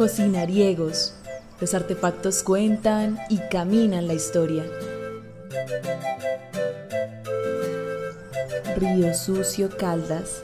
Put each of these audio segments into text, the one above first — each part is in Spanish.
Cocinariegos. Los artefactos cuentan y caminan la historia. Río Sucio Caldas.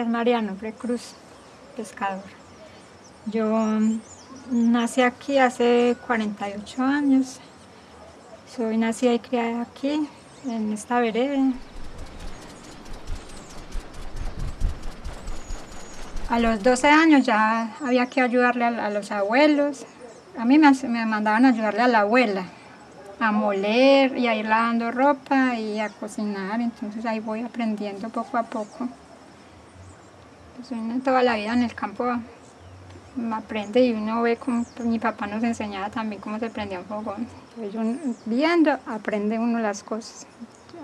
Es Mariano Cruz, pescador. Yo mm, nací aquí hace 48 años. Soy nacida y criada aquí, en esta vereda. A los 12 años ya había que ayudarle a, los abuelos. A mí me, me mandaban a ayudarle a la abuela a moler y a ir lavando ropa y a cocinar. Entonces ahí voy aprendiendo poco a poco. Pues toda la vida en el campo aprende y uno ve como mi papá nos enseñaba también cómo se prendía un fogón. viendo aprende uno las cosas,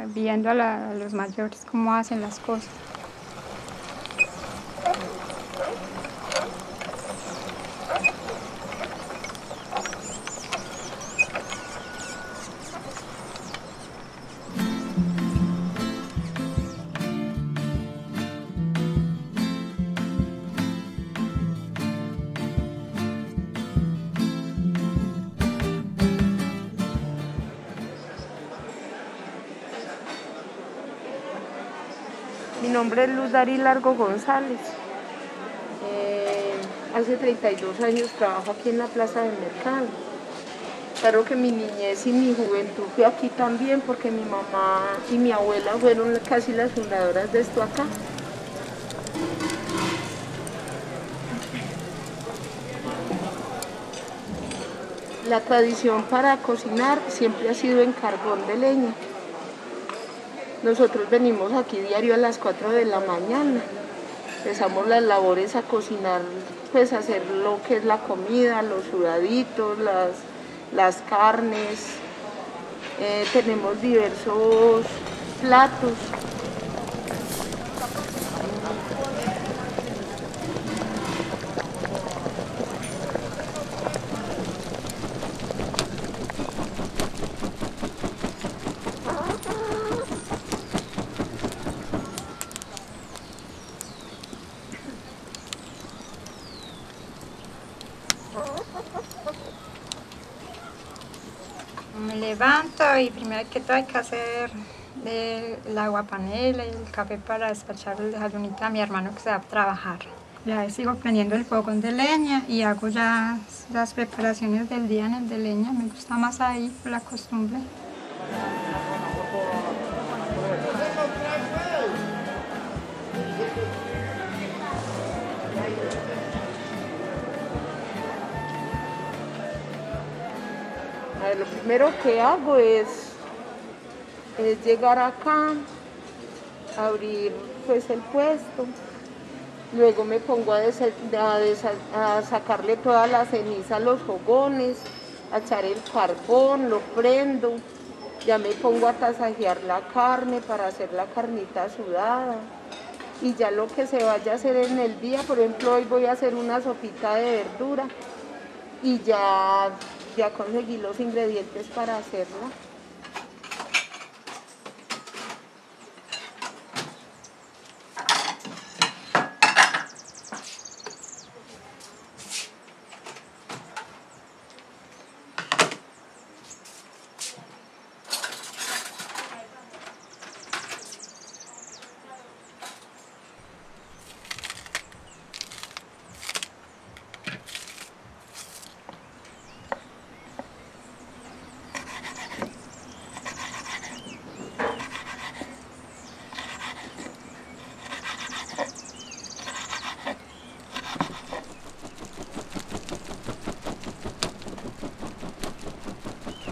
viendo a los mayores cómo hacen las cosas. Nombre es Luz Dari Largo González. Eh, hace 32 años trabajo aquí en la Plaza del Mercado. Claro que mi niñez y mi juventud fui aquí también porque mi mamá y mi abuela fueron casi las fundadoras de esto acá. La tradición para cocinar siempre ha sido en carbón de leña. Nosotros venimos aquí diario a las 4 de la mañana. Empezamos las labores a cocinar, pues a hacer lo que es la comida, los sudaditos, las, las carnes. Eh, tenemos diversos platos Me levanto y primero que todo hay que hacer el agua panela y el café para despachar el desayunito a mi hermano que se va a trabajar. Ya sigo prendiendo el fogón de leña y hago ya las preparaciones del día en el de leña. Me gusta más ahí por la costumbre. Lo primero que hago es, es llegar acá, abrir pues el puesto, luego me pongo a, a, sacarle toda la ceniza a los fogones, a echar el carbón, lo prendo, ya me pongo a tasajear la carne para hacer la carnita sudada. Y ya lo que se vaya a hacer en el día, por ejemplo hoy voy a hacer una sopita de verdura y ya ya conseguí los ingredientes para hacerla.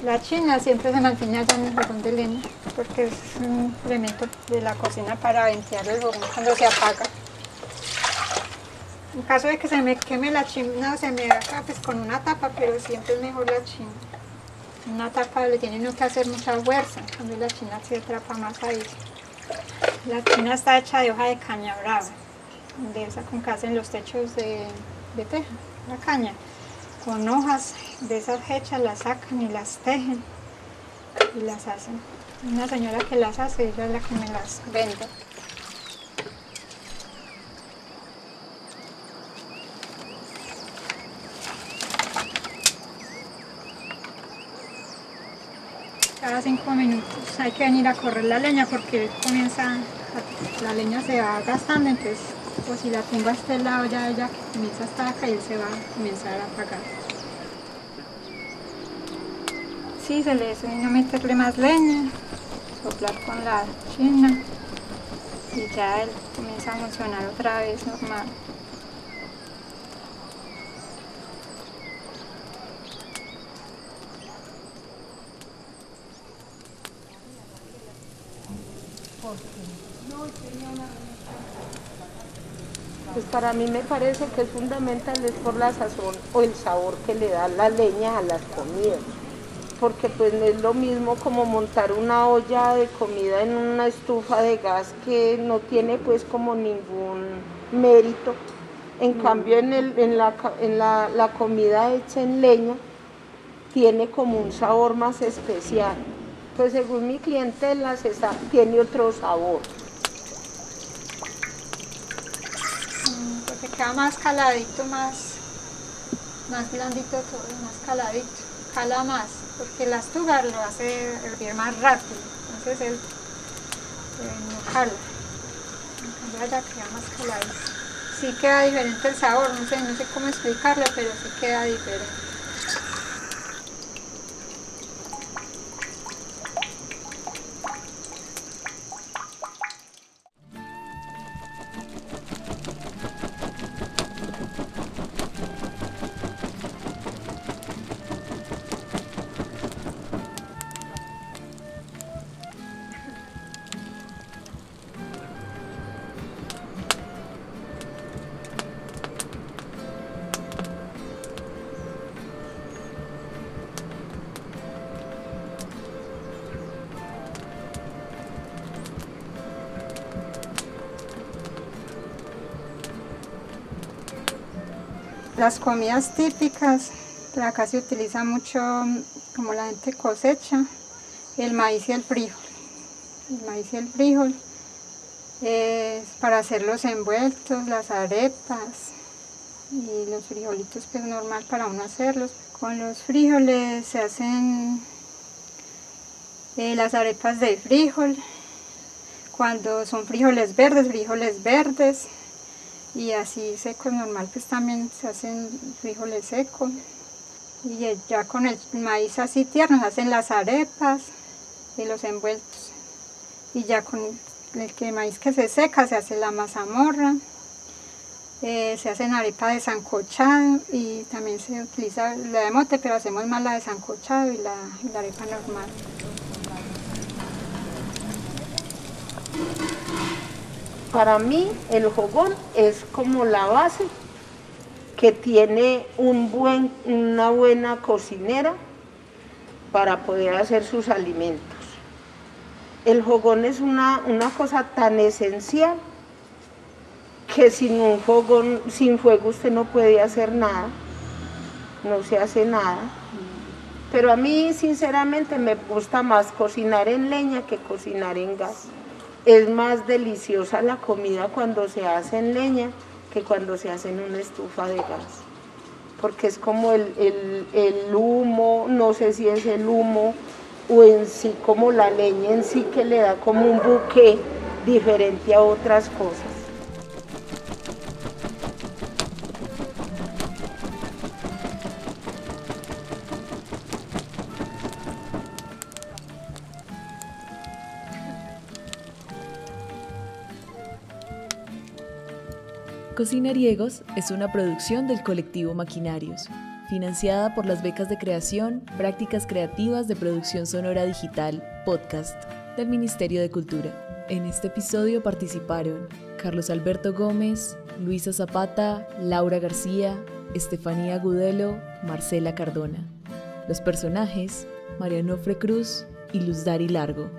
La china siempre se mantiene allá en el fogón de leña porque es un elemento de la cocina para ventear el fogón cuando se apaga. En caso de que se me queme la china, se me acá pues con una tapa, pero siempre es mejor la china. Una tapa le tiene que hacer mucha fuerza, cuando la china se atrapa más ahí. La china está hecha de hoja de caña brava, de esa con que hacen los techos de, de teja, la caña con hojas de esas hechas las sacan y las tejen y las hacen. Una señora que las hace, ella es la que me las vende. Cada cinco minutos hay que venir a correr la leña porque comienza, la leña se va gastando, entonces pues si la tengo a este lado ya ella comienza hasta acá y se va a comenzar a apagar. Sí, se le a meterle más leña, soplar con la china y ya él comienza a funcionar otra vez normal. Pues para mí me parece que es fundamental es por la sazón o el sabor que le da la leña a las comidas. Porque pues no es lo mismo como montar una olla de comida en una estufa de gas que no tiene pues como ningún mérito. En mm. cambio en, el, en, la, en la, la comida hecha en leña tiene como un sabor más especial. Pues según mi clientela tiene otro sabor. Queda más caladito, más, más blandito todo, más caladito, cala más, porque la estufa lo hace hervir más rápido, entonces él eh, no cala, cambio queda más caladito. Sí queda diferente el sabor, no sé, no sé cómo explicarlo, pero sí queda diferente. Las comidas típicas, acá se utiliza mucho, como la gente cosecha, el maíz y el frijol. El maíz y el frijol es para hacer los envueltos, las arepas y los frijolitos pues normal para uno hacerlos. Con los frijoles se hacen eh, las arepas de frijol, cuando son frijoles verdes, frijoles verdes, y así secos normal pues también se hacen frijoles secos. Y ya con el maíz así tierno se hacen las arepas y los envueltos. Y ya con el maíz que se seca se hace la mazamorra eh, se hacen arepas de sancochado y también se utiliza la de mote pero hacemos más la de sancochado y la arepa normal Para mí el jogón es como la base que tiene un buen, una buena cocinera para poder hacer sus alimentos. El jogón es una, una cosa tan esencial que sin un fogón, sin fuego usted no puede hacer nada, no se hace nada. Pero a mí sinceramente me gusta más cocinar en leña que cocinar en gas es más deliciosa la comida cuando se hace en leña que cuando se hace en una estufa de gas. Porque es como el, el, humo, no sé si es el humo o en sí como la leña en sí que le da como un buque diferente a otras cosas. Cocinariegos es una producción del colectivo Maquinarios. financiada por las becas de creación, prácticas creativas de producción sonora digital, podcast, del Ministerio de Cultura. En este episodio participaron Carlos Alberto Gómez, Luisa Zapata, Laura García, Estefanía Gudelo, Marcela Cardona. Los personajes, Mariano Cruz y Luz Dari Largo.